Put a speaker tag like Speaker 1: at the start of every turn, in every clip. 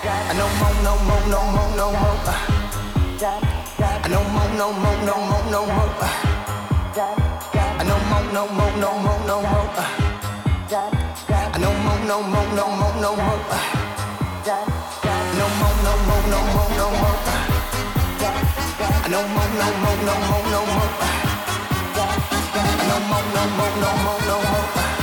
Speaker 1: No more, no more, no more, no more. No more, no more, no more, no more. No more, no more, no more, no more. No more, no more, no more, no more. No more, no more, no more, no more. No more, no more, no more, no more. No more, no more, no more, no more.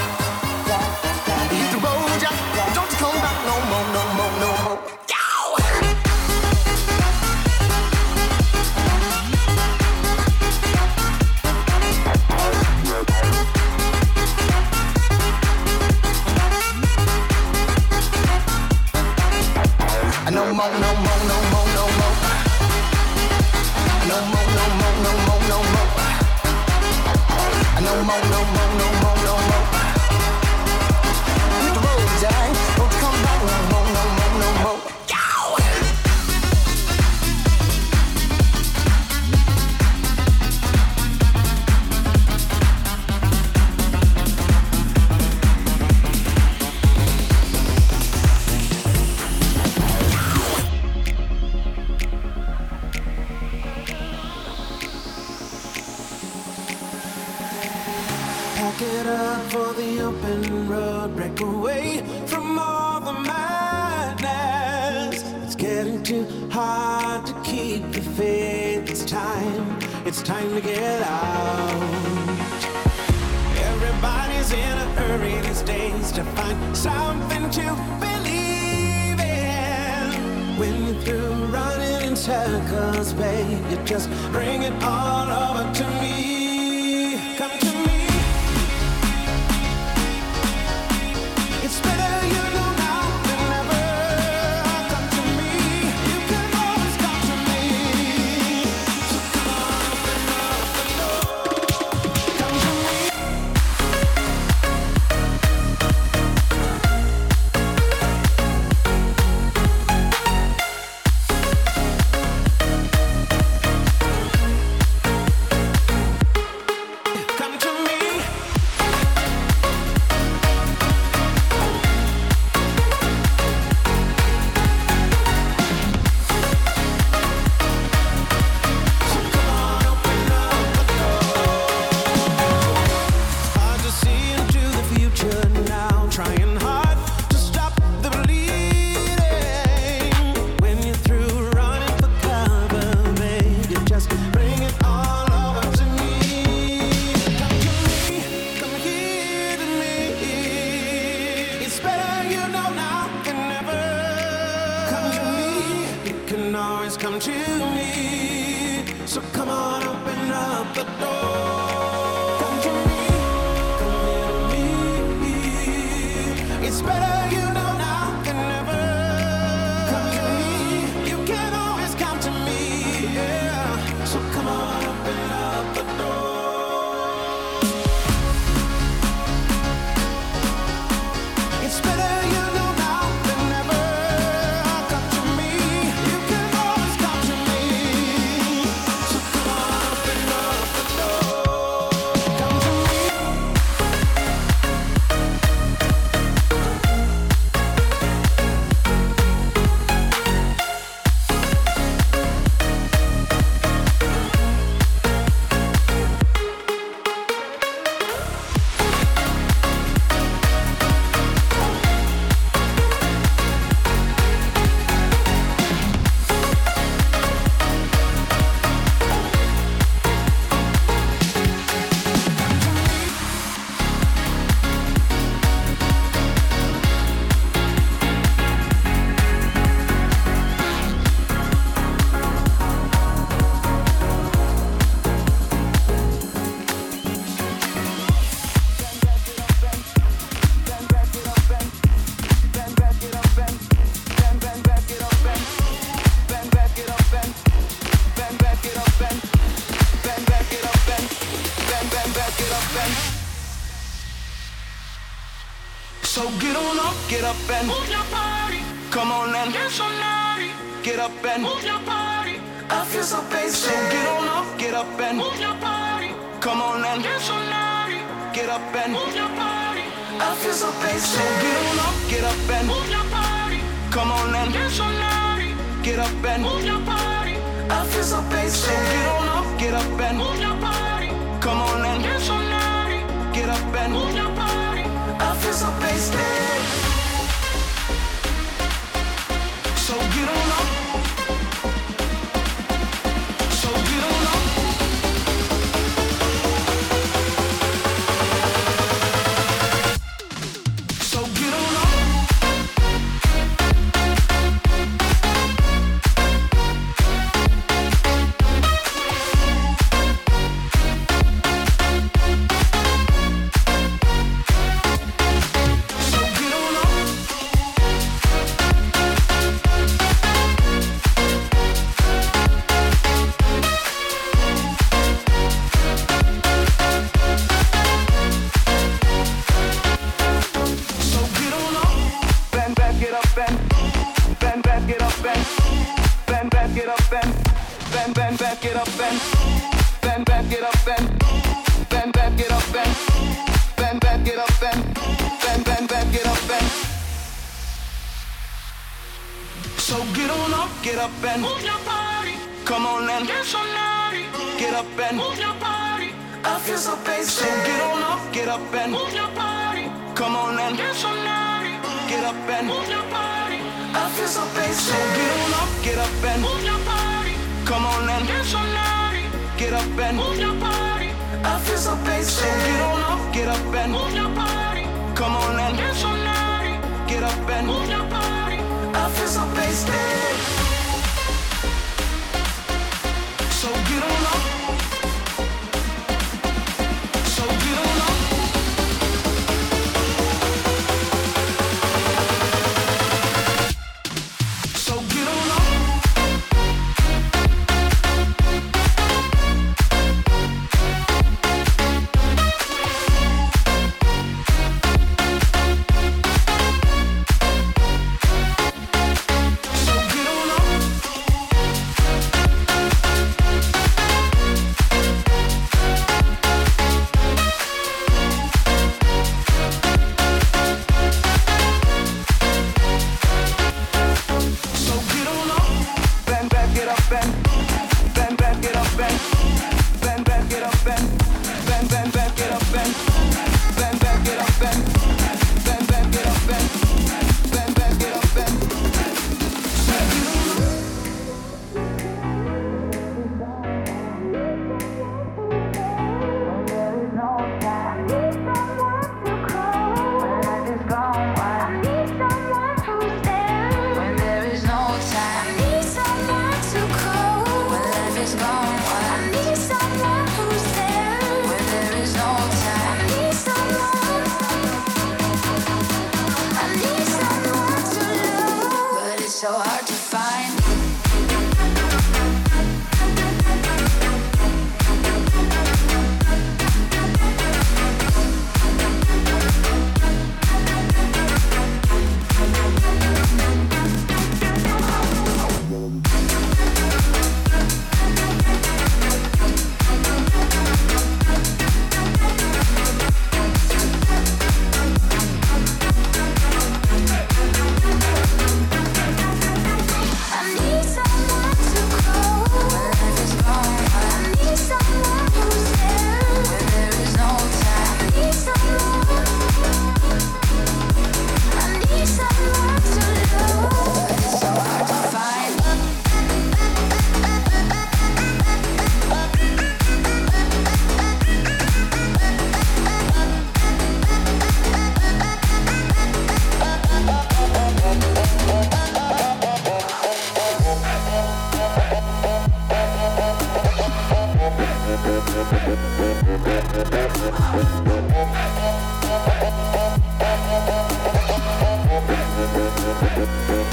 Speaker 1: No more, no more,
Speaker 2: again. get up
Speaker 3: and move your body. I feel so basic. So get on up, get up and move your body. Come on and dance all night. Get up and move your body. I feel so basic. Thank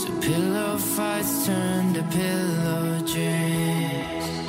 Speaker 3: So
Speaker 4: pillow fights turn to pillow dreams.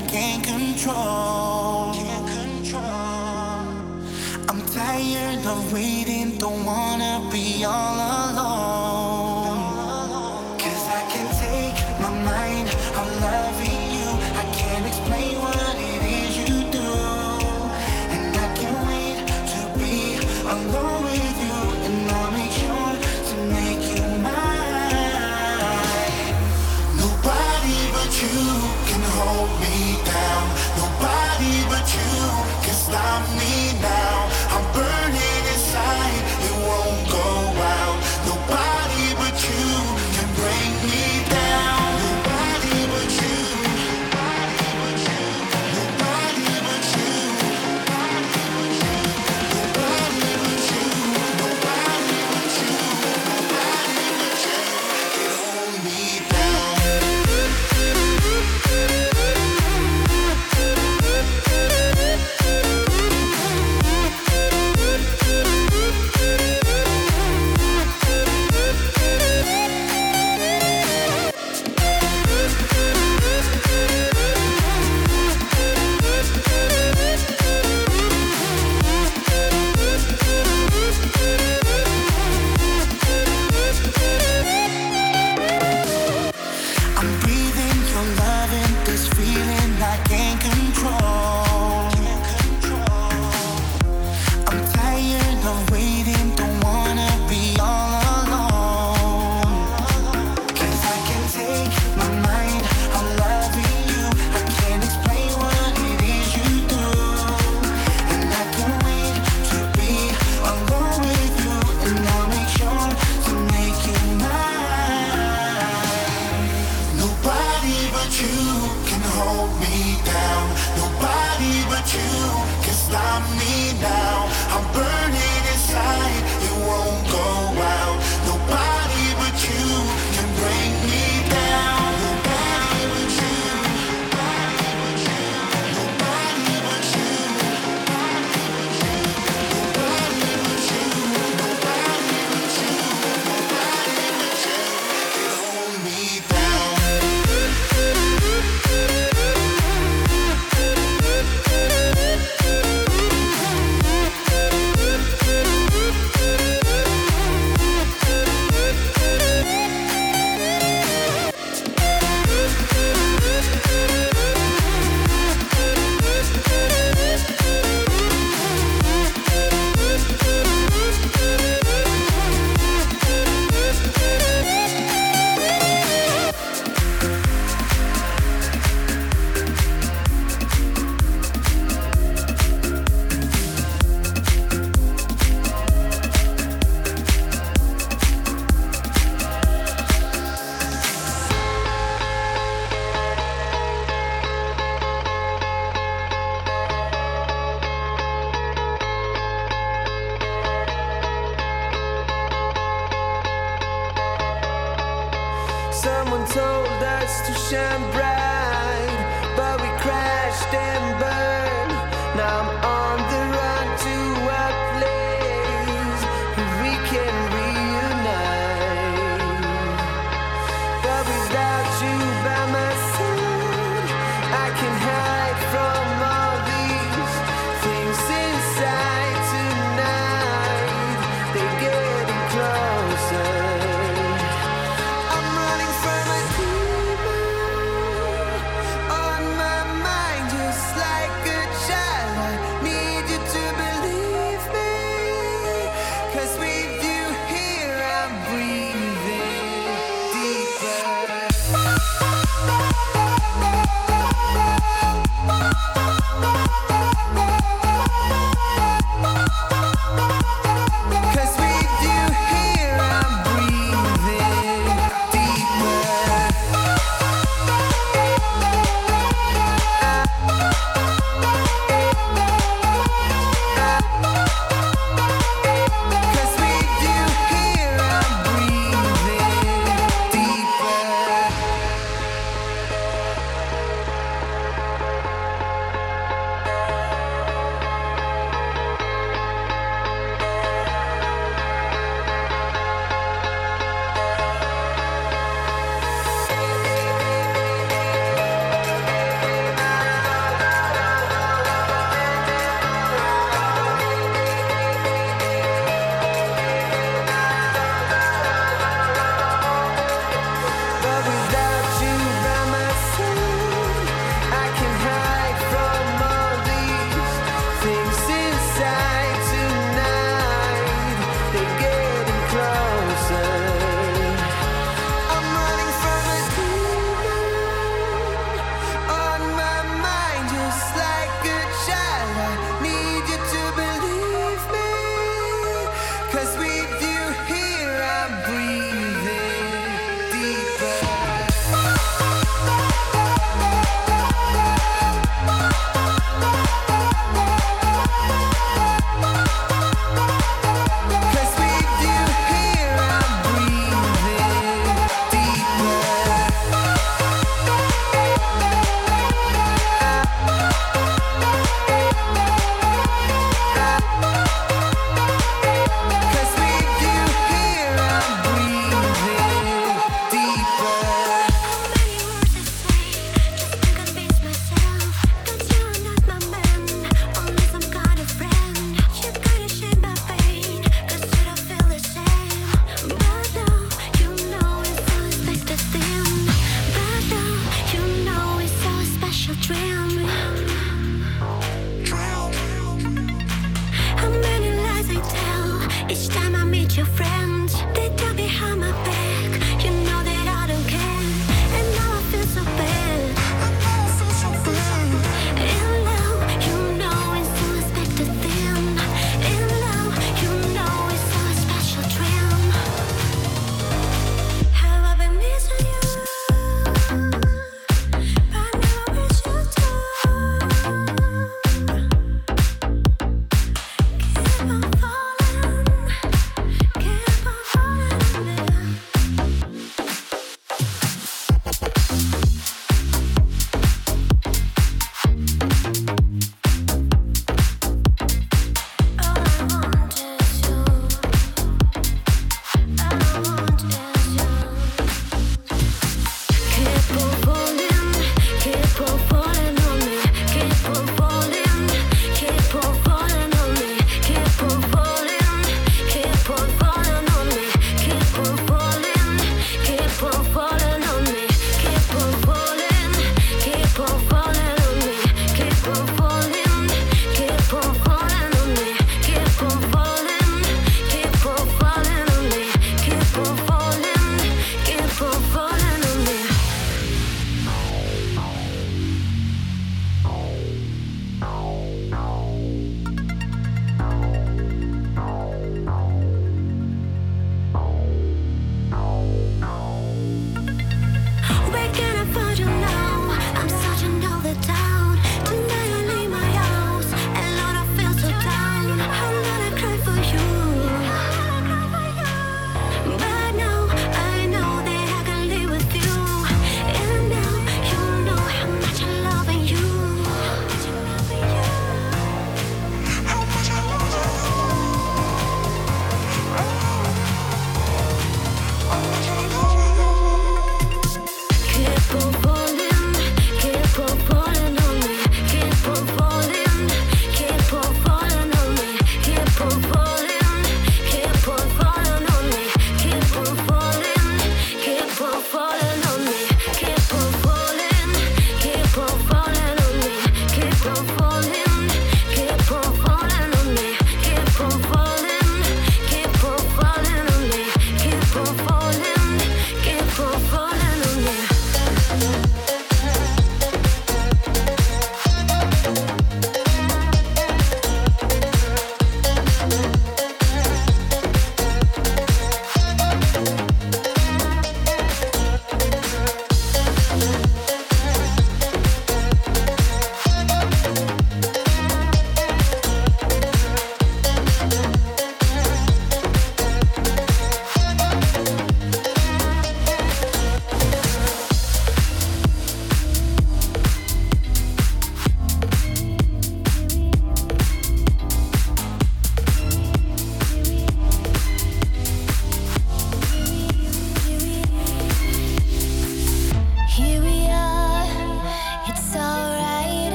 Speaker 5: I can't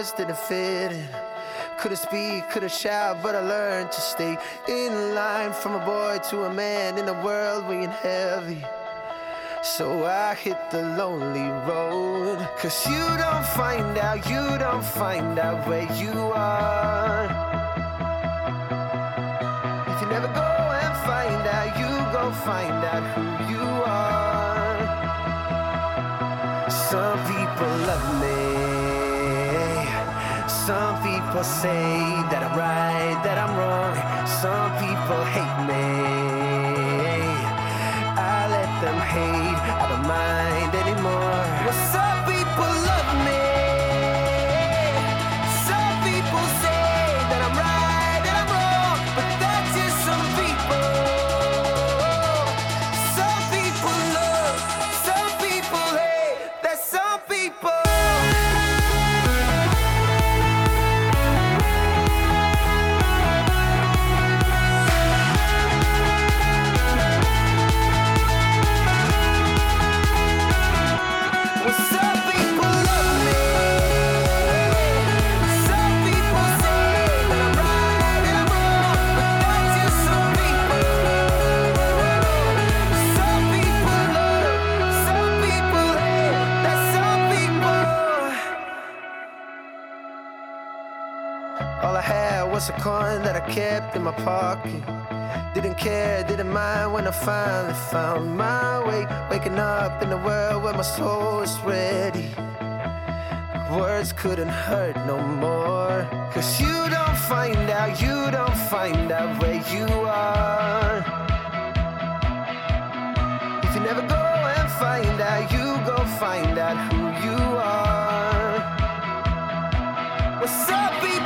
Speaker 6: where
Speaker 3: didn't fit in. Couldn't speak, couldn't shout, but I learned to stay in line from a boy to a man in a world weighing heavy. So I hit the lonely road. Cause you don't find out, you don't find out where you are. If you never go and find out, you go find out who you are. Some people love me. Some people say that I'm right, that I'm wrong. Some people hate me. I let them hate, I don't mind anymore. Well, some people love me. Some people say coin that I kept in my pocket. Didn't care, didn't mind when I finally found my way. Waking up in a world where my soul is ready. Words couldn't hurt no more. Cause you don't find out, you don't find out where you are. If you never go and find out, you go find out who you are.
Speaker 7: What's up, people